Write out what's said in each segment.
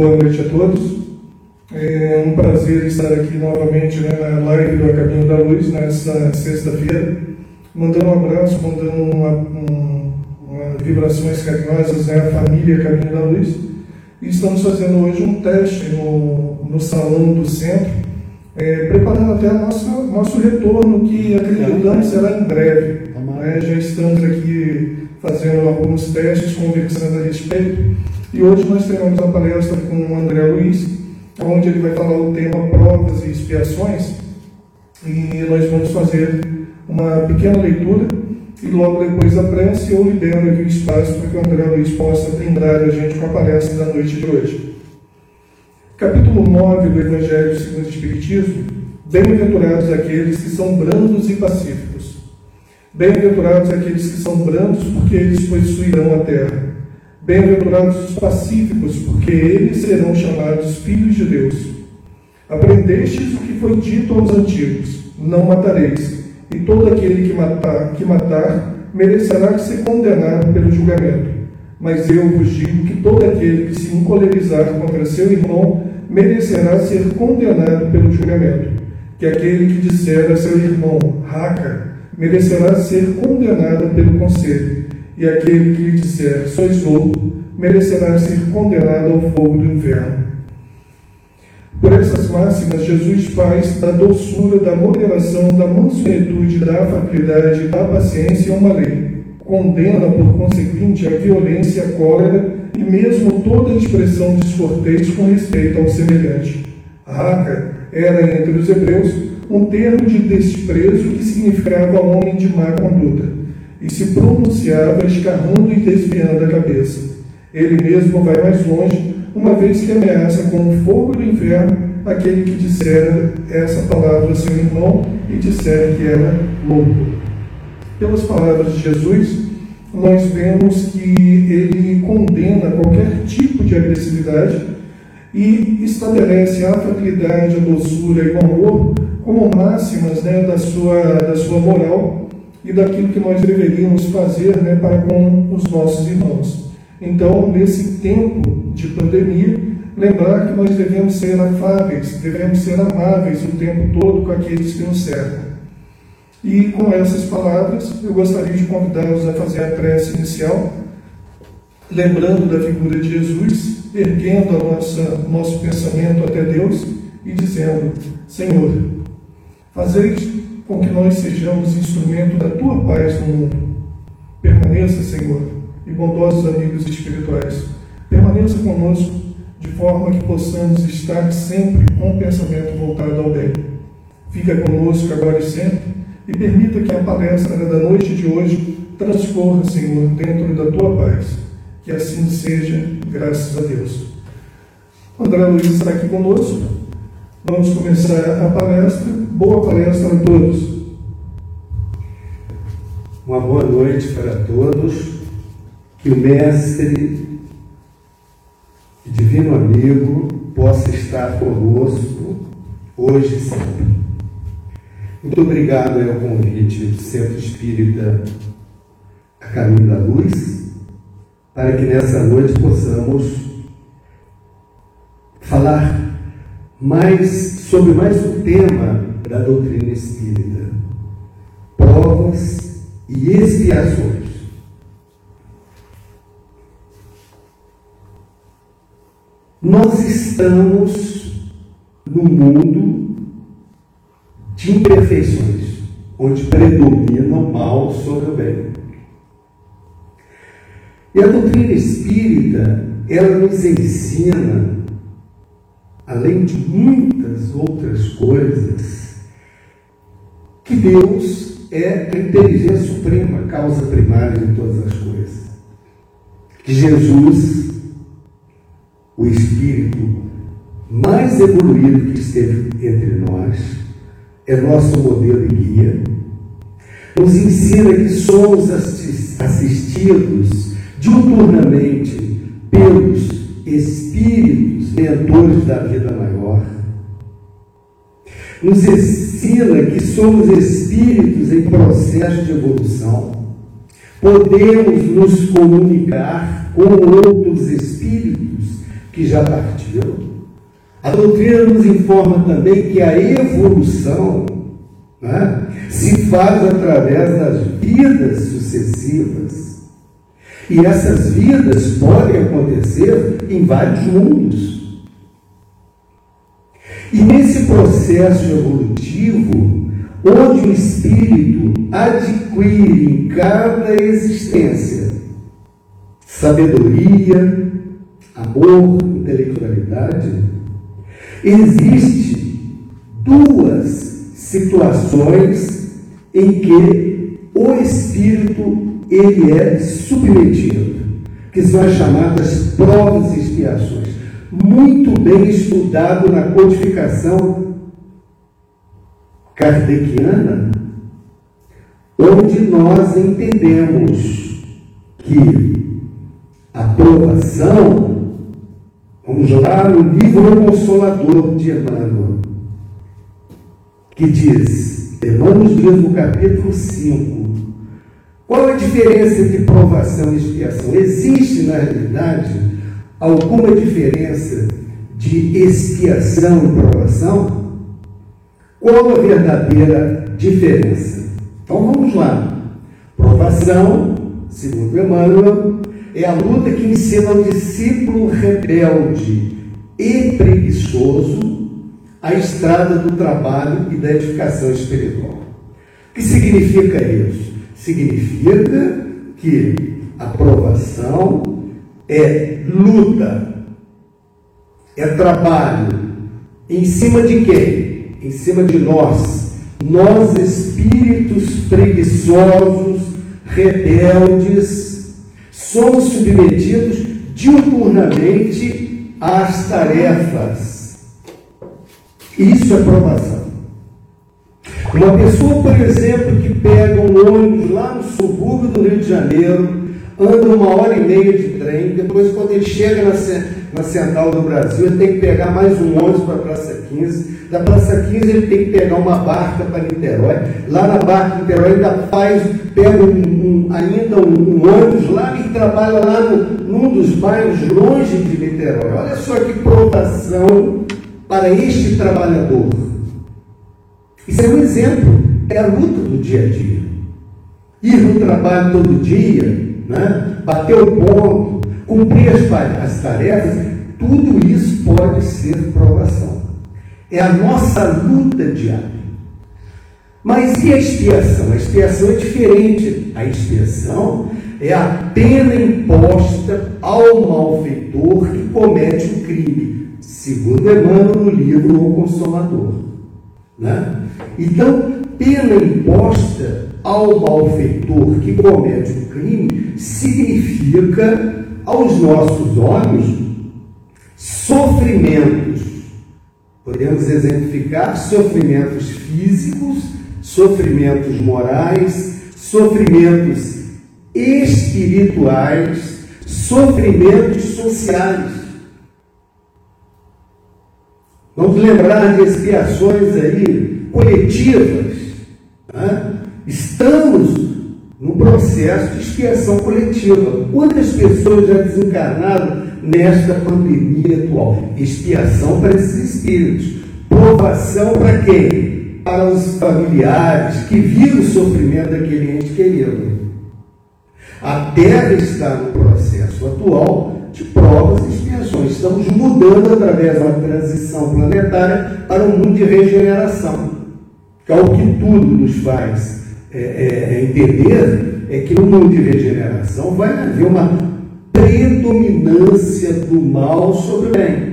Boa noite a todos. É um prazer estar aqui novamente né, na live do A Caminho da Luz, nessa sexta-feira, mandando um abraço, mandando uma, um, uma vibrações carinhosas né, à família Caminho da Luz. E estamos fazendo hoje um teste no, no salão do centro, é, preparando até nosso, nosso retorno, que acreditamos será em breve. Né? Já estamos aqui fazendo alguns testes, conversando a respeito. E hoje nós teremos a palestra com o André Luiz, onde ele vai falar o tema provas e expiações. E nós vamos fazer uma pequena leitura e logo depois da prece eu libero aqui o espaço para que o André Luiz possa brindar a gente com a palestra da noite de hoje. Capítulo 9 do Evangelho segundo o Espiritismo. Bem-aventurados aqueles que são brandos e pacíficos. Bem-aventurados aqueles que são brandos, porque eles possuirão a terra. Bem-aventurados os pacíficos, porque eles serão chamados filhos de Deus. Aprendestes o que foi dito aos antigos: não matareis, e todo aquele que matar, que matar merecerá ser condenado pelo julgamento. Mas eu vos digo que todo aquele que se encolerizar contra seu irmão merecerá ser condenado pelo julgamento. Que aquele que disser a seu irmão, raca, merecerá ser condenado pelo conselho e aquele que lhe disser, sois louco, merecerá ser condenado ao fogo do inferno. Por essas máximas, Jesus faz da doçura, da moderação, da mansuetude, da afabilidade, da paciência uma lei. Condena, por conseguinte, a violência, a cólera e mesmo toda expressão descortês com respeito ao semelhante. Raca era, entre os hebreus, um termo de desprezo que significava homem de má conduta e se pronunciava escarrando e desviando a cabeça. Ele mesmo vai mais longe, uma vez que ameaça com o fogo do inferno aquele que disser essa palavra a seu irmão e disser que era louco. Pelas palavras de Jesus, nós vemos que ele condena qualquer tipo de agressividade e estabelece a afabilidade, a doçura e o amor como máximas né, da, sua, da sua moral e daquilo que nós deveríamos fazer né, para com os nossos irmãos. Então, nesse tempo de pandemia, lembrar que nós devemos ser afáveis, devemos ser amáveis o tempo todo com aqueles que nos cercam. E com essas palavras, eu gostaria de convidá-los a fazer a prece inicial, lembrando da figura de Jesus, erguendo a nossa, nosso pensamento até Deus e dizendo: Senhor, fazeis com que nós sejamos instrumento da tua paz no mundo. Permaneça, Senhor, e bondosos amigos espirituais, permaneça conosco de forma que possamos estar sempre com o pensamento voltado ao bem. Fica conosco agora e sempre e permita que a palestra da noite de hoje transcorra, Senhor, dentro da tua paz. Que assim seja, graças a Deus. André Luiz está aqui conosco. Vamos começar a palestra Boa palestra a todos. Uma boa noite para todos. Que o Mestre, Divino Amigo, possa estar conosco hoje e sempre. Muito obrigado ao convite do Centro Espírita A Caminho da Luz, para que nessa noite possamos falar mais sobre mais um tema da doutrina espírita: provas e expiações. Nós estamos no mundo de imperfeições, onde predomina o mal sobre o bem. E a doutrina espírita, ela nos ensina, além de muitas outras coisas, que Deus é a inteligência suprema, causa primária de todas as coisas. Que Jesus, o Espírito mais evoluído que esteve entre nós, é nosso modelo e guia, nos ensina que somos assistidos diuturnamente pelos Espíritos mentores da vida maior nos ensina que somos espíritos em processo de evolução. Podemos nos comunicar com outros espíritos que já partiram. A doutrina nos informa também que a evolução né, se faz através das vidas sucessivas. E essas vidas podem acontecer em vários mundos. E nesse processo evolutivo, onde o espírito adquire em cada existência sabedoria, amor, intelectualidade, existe duas situações em que o espírito ele é submetido, que são as chamadas provas e expiações, muito bem estudado na codificação kardeciana, onde nós entendemos que a provação, vamos lá no livro Consolador de Emmanuel, que diz, Emmanuel no capítulo 5, qual a diferença entre provação e expiação? Existe, na realidade, alguma diferença de expiação e provação? Qual a verdadeira diferença? Então vamos lá. Provação, segundo Emmanuel, é a luta que ensina ao discípulo rebelde e preguiçoso a estrada do trabalho e da edificação espiritual. O que significa isso? Significa que a provação é luta, é trabalho em cima de quem? em cima de nós, nós espíritos preguiçosos, rebeldes, somos submetidos diuturnamente às tarefas. Isso é provação. Uma pessoa, por exemplo, que pega um ônibus lá no subúrbio do Rio de Janeiro, anda uma hora e meia de trem, depois quando ele chega na, na Central do Brasil, ele tem que pegar mais um ônibus para a Praça 15, da Praça 15 ele tem que pegar uma barca para Niterói, lá na barca de Niterói ainda faz, pega um, um, ainda um, ônibus lá e trabalha lá no, num dos bairros longe de Niterói. Olha só que provação para este trabalhador. Isso é um exemplo, é a luta do dia a dia. Ir no trabalho todo dia, né? bater o ponto, cumprir as, as tarefas, tudo isso pode ser provação. É a nossa luta diária. Mas e a expiação? A expiação é diferente. A expiação é a pena imposta ao malfeitor que comete o crime, segundo Emmanuel no livro O Consolador. Né? Então, pena imposta ao malfeitor que comete o crime significa aos nossos olhos sofrimentos. Podemos exemplificar sofrimentos físicos, sofrimentos morais, sofrimentos espirituais, sofrimentos sociais. Vamos lembrar de expiações aí coletivas. Né? Estamos num processo de expiação coletiva. Quantas pessoas já desencarnaram nesta pandemia atual? Expiação para esses espíritos. Provação para quem? Para os familiares que viram o sofrimento daquele ente querido. A Terra está no processo atual de provas e expiações. Estamos mudando através da transição planetária para um mundo de regeneração, que é o que tudo nos faz é, é, é, entender é que no mundo de regeneração vai haver uma predominância do mal sobre o bem.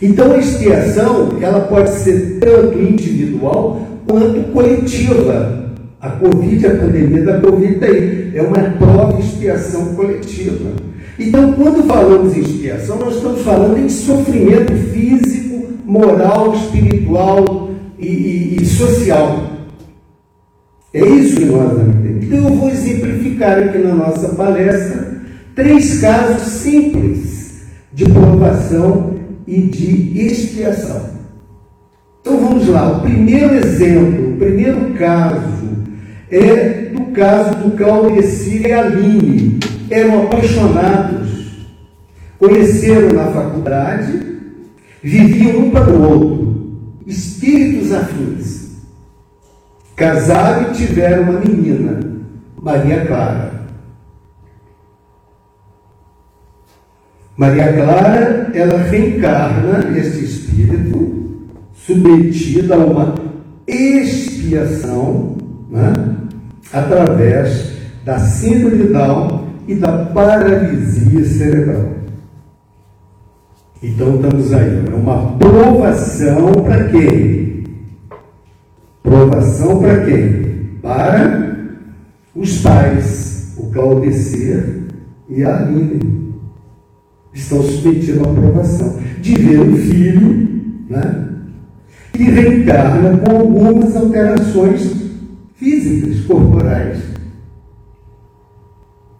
Então a expiação ela pode ser tanto individual quanto coletiva. A Covid, a pandemia da Covid aí, é uma prova de expiação coletiva. Então, quando falamos em expiação, nós estamos falando em sofrimento físico, moral, espiritual e, e, e social. É isso que nós vamos entender. Então eu vou exemplificar aqui na nossa palestra três casos simples de provação e de expiação. Então vamos lá. O primeiro exemplo, o primeiro caso é do caso do Claudecir e Aline. Eram apaixonados. conheceram na faculdade, viviam um para o outro, espíritos afins. Casaram e tiveram uma menina, Maria Clara. Maria Clara, ela reencarna esse espírito submetido a uma expiação né, através da síndrome Down e da paralisia cerebral. Então estamos aí, é uma provação para quem? Provação para quem? Para os pais, o Claudecer e a Aline. Estão submetidos à aprovação de ver o filho, né? Que reencarna com algumas alterações físicas, corporais.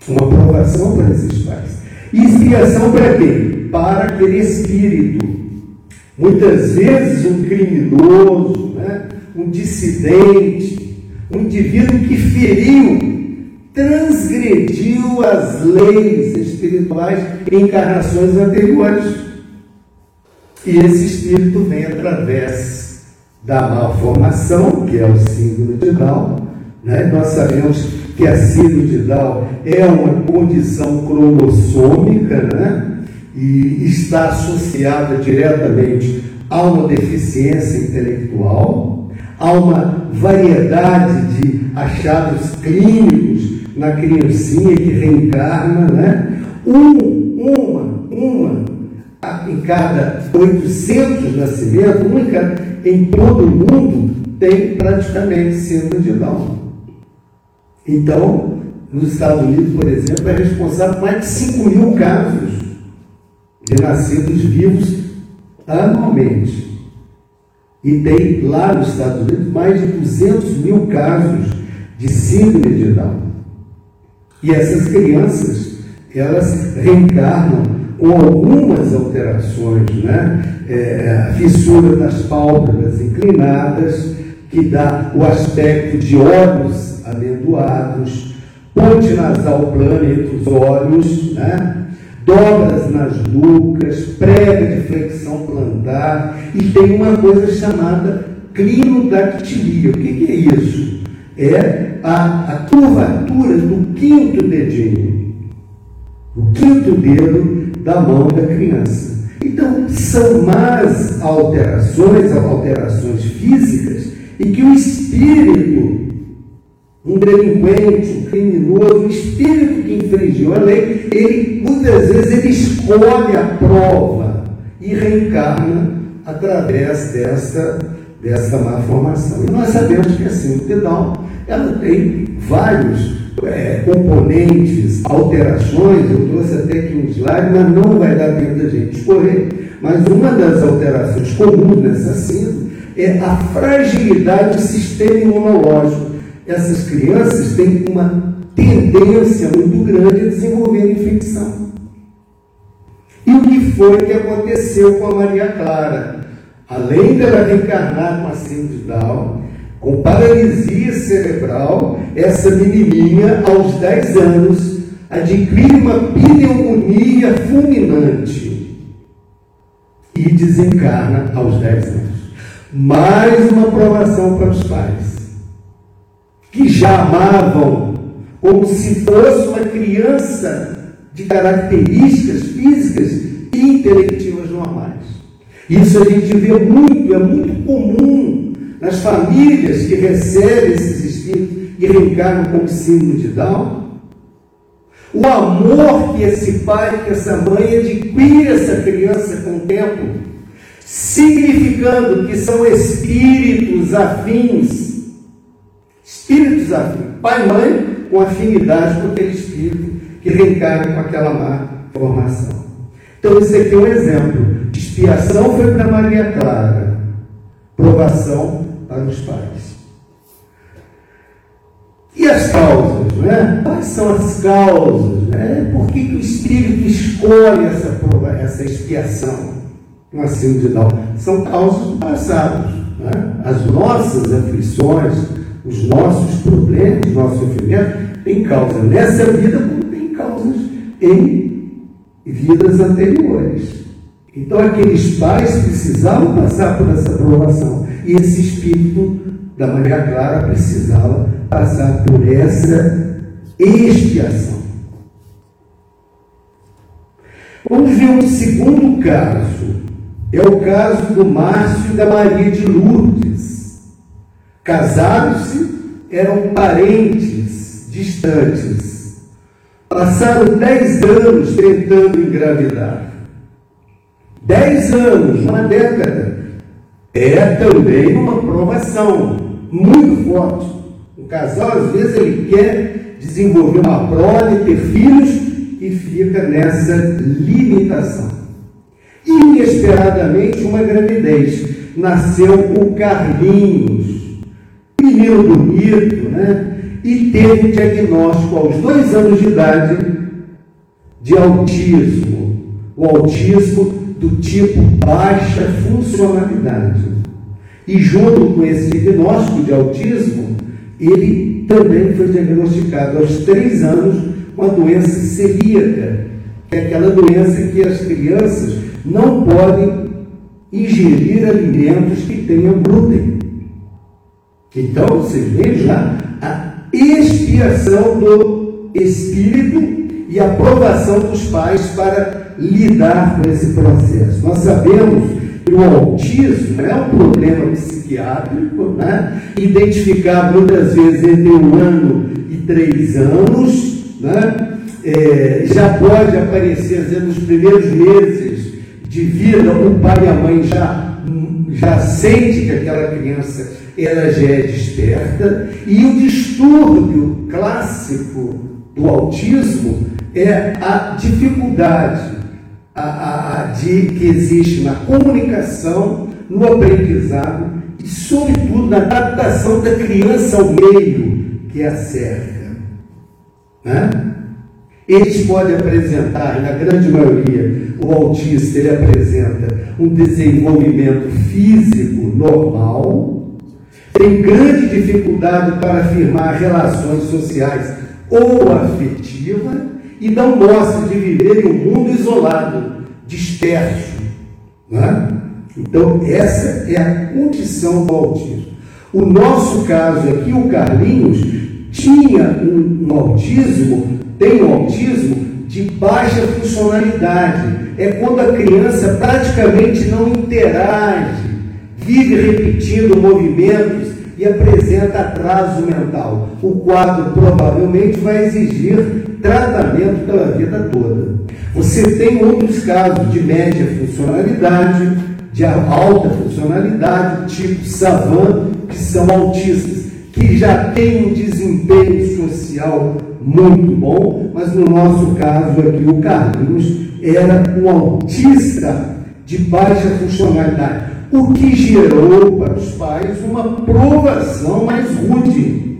Uma aprovação para esses pais. E expiação para quê? Para aquele espírito. Muitas vezes um criminoso? Um dissidente, um indivíduo que feriu, transgrediu as leis espirituais em encarnações anteriores. E esse espírito vem através da malformação, que é o símbolo de Down. Né? Nós sabemos que a síndrome de Down é uma condição cromossômica né? e está associada diretamente a uma deficiência intelectual, a uma variedade de achados clínicos na criancinha que reencarna, né? Um, uma, uma em cada 800 nascimentos, única em todo o mundo tem praticamente síndrome de Down. Então, nos Estados Unidos, por exemplo, é responsável por mais de 5 mil casos de nascidos vivos anualmente. E tem lá nos Estados Unidos mais de 200 mil casos de síndrome de Down. E essas crianças, elas reencarnam com algumas alterações, né? É, fissura das pálpebras inclinadas, que dá o aspecto de olhos amendoados, ponte nasal plana entre os olhos, né? Dobras nas nucas, prega de flexão plantar, e tem uma coisa chamada clinodactilia. O que, é isso? É a, a curvatura do quinto dedinho, o quinto dedo da mão da criança. Então, são más alterações, alterações físicas, e que o espírito, um delinquente, um criminoso, um espírito que infringiu a lei, ele muitas vezes ele escolhe a prova e reencarna através dessa, dessa má formação. E nós sabemos que assim, o pedal ela tem vários é, componentes, alterações, eu trouxe até aqui um slide, mas não vai dar tempo da gente escorrer. Mas uma das alterações comuns nessa síndrome é a fragilidade do sistema imunológico. Essas crianças têm uma tendência muito grande a desenvolver infecção. E o que foi que aconteceu com a Maria Clara? Além dela reencarnar com a síndrome de Down, com paralisia cerebral, essa menininha, aos 10 anos, adquire uma pneumonia fulminante e desencarna aos 10 anos. Mais uma provação para os pais, que já amavam como se fosse uma criança de características físicas e intelectivas normais. Isso a gente vê muito, é muito comum nas famílias que recebem esses espíritos e reencarnam como símbolo de Down. O amor que esse pai, que essa mãe adquire essa criança com o tempo, significando que são espíritos afins. Espíritos afins. Pai e mãe com afinidade com aquele espírito que reencarna com aquela má formação. Então, esse aqui é um exemplo. Expiação foi para Maria Clara, provação para os pais. E as causas, né? Quais são as causas? Né? Por que, que o Espírito escolhe essa, prova, essa expiação? uma síndrome de Down, são causas do passado. Né? As nossas aflições, os nossos problemas, os nossos sofrimentos, têm causa nessa vida como tem causas em vidas anteriores. Então aqueles pais precisavam passar por essa provação. E esse espírito, da maneira clara, precisava passar por essa expiação. Vamos ver um segundo caso. É o caso do Márcio e da Maria de Lourdes. Casaram-se, eram parentes distantes. Passaram dez anos tentando engravidar. Dez anos, uma década. É também uma provação muito forte. O casal, às vezes, ele quer desenvolver uma prole, ter filhos e fica nessa limitação. Inesperadamente, uma gravidez. Nasceu o Carlinhos, menino bonito, né? E teve diagnóstico aos dois anos de idade de autismo. O autismo do tipo baixa funcionalidade. E junto com esse diagnóstico de autismo, ele também foi diagnosticado aos três anos com a doença celíaca, que é aquela doença que as crianças não podem ingerir alimentos que tenham glúten. Então, você veja a expiação do espírito e a aprovação dos pais para lidar com esse processo. Nós sabemos que o autismo é um problema psiquiátrico, né? identificado muitas vezes entre um ano e três anos, né? É, já pode aparecer vezes, nos primeiros meses de vida, o pai e a mãe já, já sente que aquela criança ela já é desperta, e o distúrbio clássico do autismo é a dificuldade a, a, a de, que existe na comunicação, no aprendizado e, sobretudo, na adaptação da criança ao meio que a cerca. Né? Eles podem apresentar, na grande maioria, o autista ele apresenta um desenvolvimento físico normal, tem grande dificuldade para afirmar relações sociais ou afetivas e não mostra de viver em um mundo isolado, disperso. Né? Então, essa é a condição do autismo. O nosso caso aqui, o Carlinhos, tinha um, um autismo, tem um autismo de baixa funcionalidade. É quando a criança praticamente não interage, vive repetindo movimentos e apresenta atraso mental. O quadro provavelmente vai exigir tratamento pela vida toda. Você tem outros casos de média funcionalidade, de alta funcionalidade, tipo Savan, que são autistas, que já têm um desempenho social muito bom, mas no nosso caso aqui, o Carlinhos era um autista de baixa funcionalidade, o que gerou para os pais uma provação mais rude.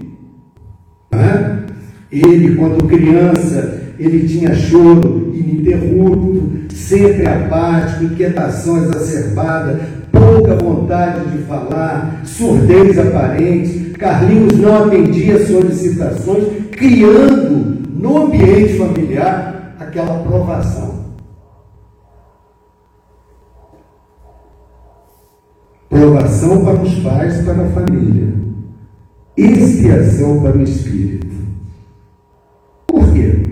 Né? Ele, quando criança, ele tinha choro ininterrupto, sempre apático, inquietação exacerbada, pouca vontade de falar, surdez aparente. Carlinhos não atendia solicitações, criando no ambiente familiar aquela aprovação. Provação para os pais, para a família. Expiação para o espírito. Por quê?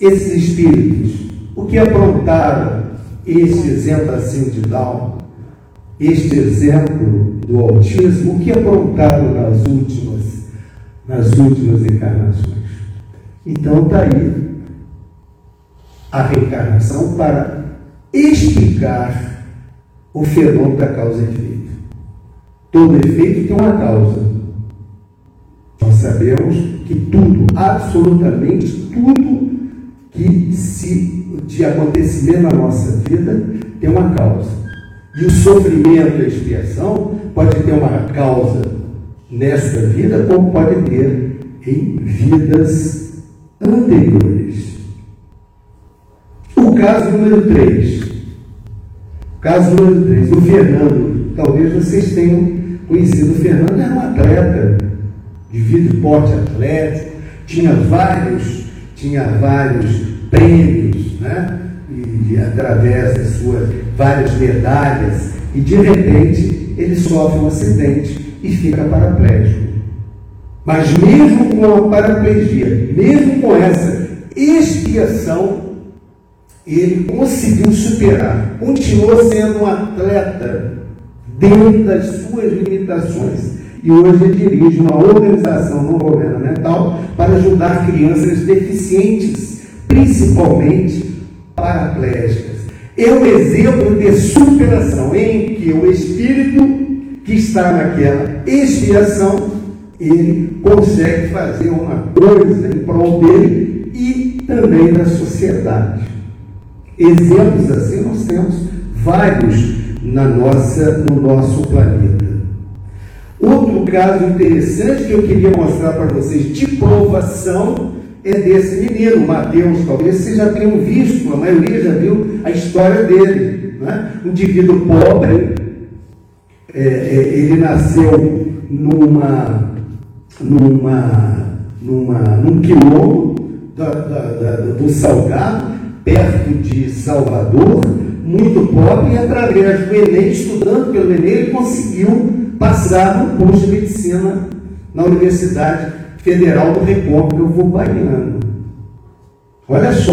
Esses espíritos, o que aprontaram este exemplo assim de Down, este exemplo do autismo, o que aprontaram nas últimas, nas últimas encarnações? Então está aí a reencarnação para explicar o fenômeno da causa e efeito. Todo efeito tem uma causa. Nós sabemos que tudo, absolutamente tudo que se de acontecimento na nossa vida tem uma causa. E o sofrimento e a expiação pode ter uma causa nesta vida, como pode ter em vidas anteriores. O caso número 3. Caso número 3. O Fernando, talvez vocês tenham conhecido. O Fernando era um atleta de vida e porte atlético, tinha vários, tinha vários prêmios, né? e através das suas várias medalhas, e de repente ele sofre um acidente e fica paraplégico. Mas mesmo com a paraplegia, mesmo com essa expiação, ele conseguiu superar, continuou sendo um atleta dentro das suas limitações. E hoje ele dirige uma organização não governamental para ajudar crianças deficientes, principalmente paraplégicas. É um exemplo de superação em que o espírito que está naquela expiação, ele consegue fazer uma coisa em prol dele e também da sociedade. Exemplos assim nós temos vários na nossa, no nosso planeta. Outro caso interessante que eu queria mostrar para vocês de provação é desse menino, Mateus. Talvez vocês já tenham visto, a maioria já viu a história dele. Né? Um indivíduo pobre, é, é, ele nasceu numa, numa, numa, num quilombo da, da, da, do Salgado, perto de Salvador, muito pobre, e através do Enem, estudando pelo Enem, ele conseguiu passar no curso de medicina na Universidade Federal do Recôncavo Baiano. Olha só,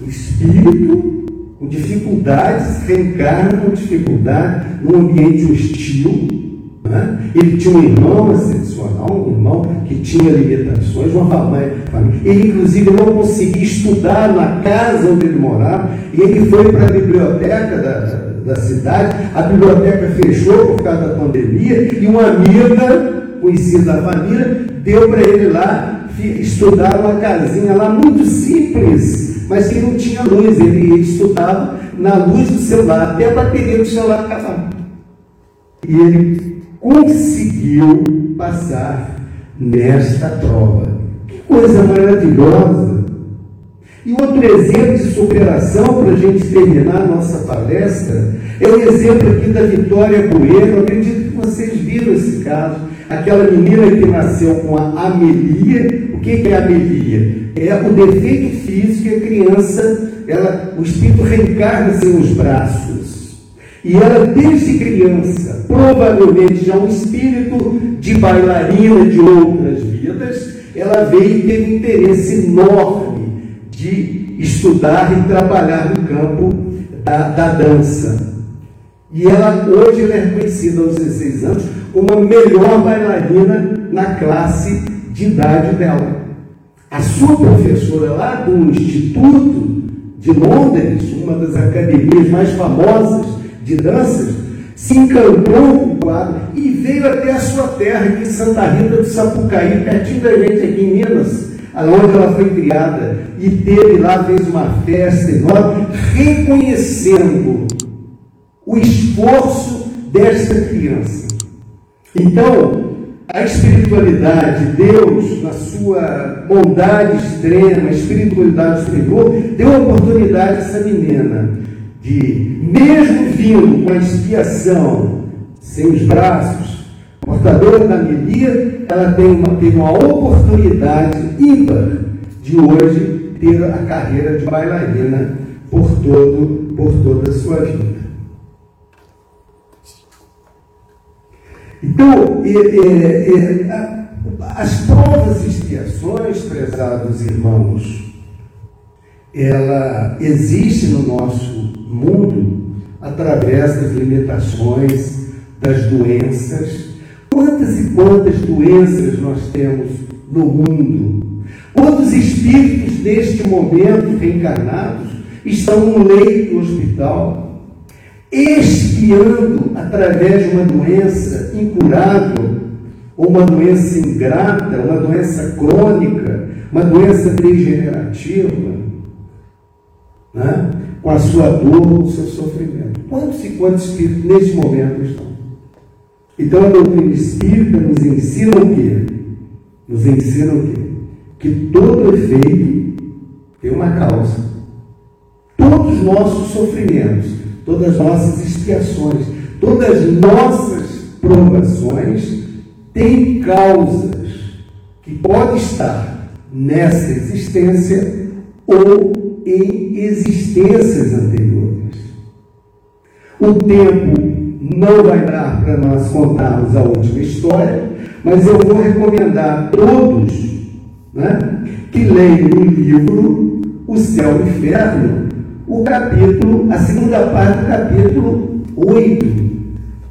o espírito com dificuldades reencarna com dificuldade num ambiente hostil. Né? Ele tinha um irmão excepcional, um irmão que tinha limitações, uma família. Ele, inclusive, não conseguia estudar na casa onde ele morava, e ele foi para a biblioteca da, da cidade. A biblioteca fechou por causa da pandemia, e uma amiga, conhecida da família, deu para ele lá estudar uma casinha lá muito simples, mas que não tinha luz. Ele estudava na luz do celular, até a bateria do celular acabar. E ele conseguiu passar nesta prova. Que coisa maravilhosa! E outro exemplo de superação para a gente terminar a nossa palestra é o exemplo aqui da Vitória Bueno. Acredito que vocês viram esse caso aquela menina que nasceu com a amelia. O que é amelia? É o defeito físico que a criança, ela, o espírito reencarna em seus braços. E ela, desde criança, provavelmente já um espírito de bailarina de outras vidas, ela veio e teve interesse enorme de estudar e trabalhar no campo da, da dança. E ela hoje ela é conhecida aos 16 anos como a melhor bailarina na classe de idade dela. A sua professora lá do Instituto de Londres, uma das academias mais famosas de danças, se encantou com o quadro e veio até a sua terra, aqui em Santa Rita do Sapucaí, pertinho da gente aqui em Minas, onde ela foi criada, e teve lá, fez uma festa enorme, reconhecendo o esforço desta criança. Então, a espiritualidade, Deus, na sua bondade extrema, espiritualidade superior, deu a oportunidade a essa menina de, mesmo vindo com a expiação, sem os braços, portadora da melia, ela tem uma, tem uma oportunidade ímpar de hoje ter a carreira de bailarina por, todo, por toda a sua vida. Então, é, é, é, as provas e expiações, prezados irmãos, ela existe no nosso mundo através das limitações, das doenças. Quantas e quantas doenças nós temos no mundo? Quantos espíritos neste momento reencarnados estão no leito do hospital? expiando através de uma doença incurável, ou uma doença ingrata, uma doença crônica, uma doença degenerativa, né? com a sua dor, com o seu sofrimento. Quantos e quantos espíritos neste momento estão? Então a doutrina espírita nos ensina o quê? Nos ensina o quê? Que todo efeito tem uma causa. Todos os nossos sofrimentos todas as nossas expiações, todas as nossas provações têm causas que podem estar nessa existência ou em existências anteriores. O tempo não vai dar para nós contarmos a última história, mas eu vou recomendar a todos né, que leiam o livro O Céu e o Inferno, o capítulo, a segunda parte do capítulo 8,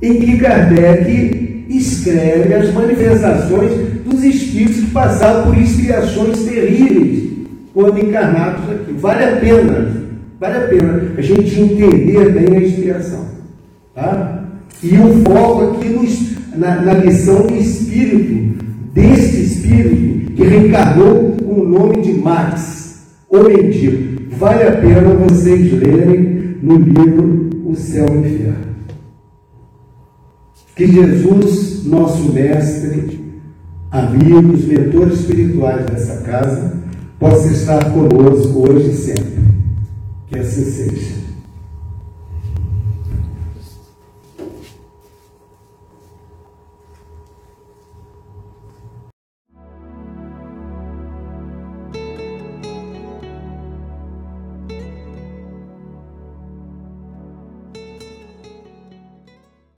em que Kardec escreve as manifestações dos espíritos que passaram por expiações terríveis quando encarnados aqui. Vale a pena, vale a pena a gente entender bem a expiação. Tá? E o foco aqui nos, na, na lição do espírito, deste espírito que reencarnou com o nome de Max, o mendigo. Vale a pena vocês lerem no livro O Céu e o Inferno. Que Jesus, nosso mestre, amigos, mentores espirituais dessa casa, possa estar conosco hoje e sempre. Que assim seja.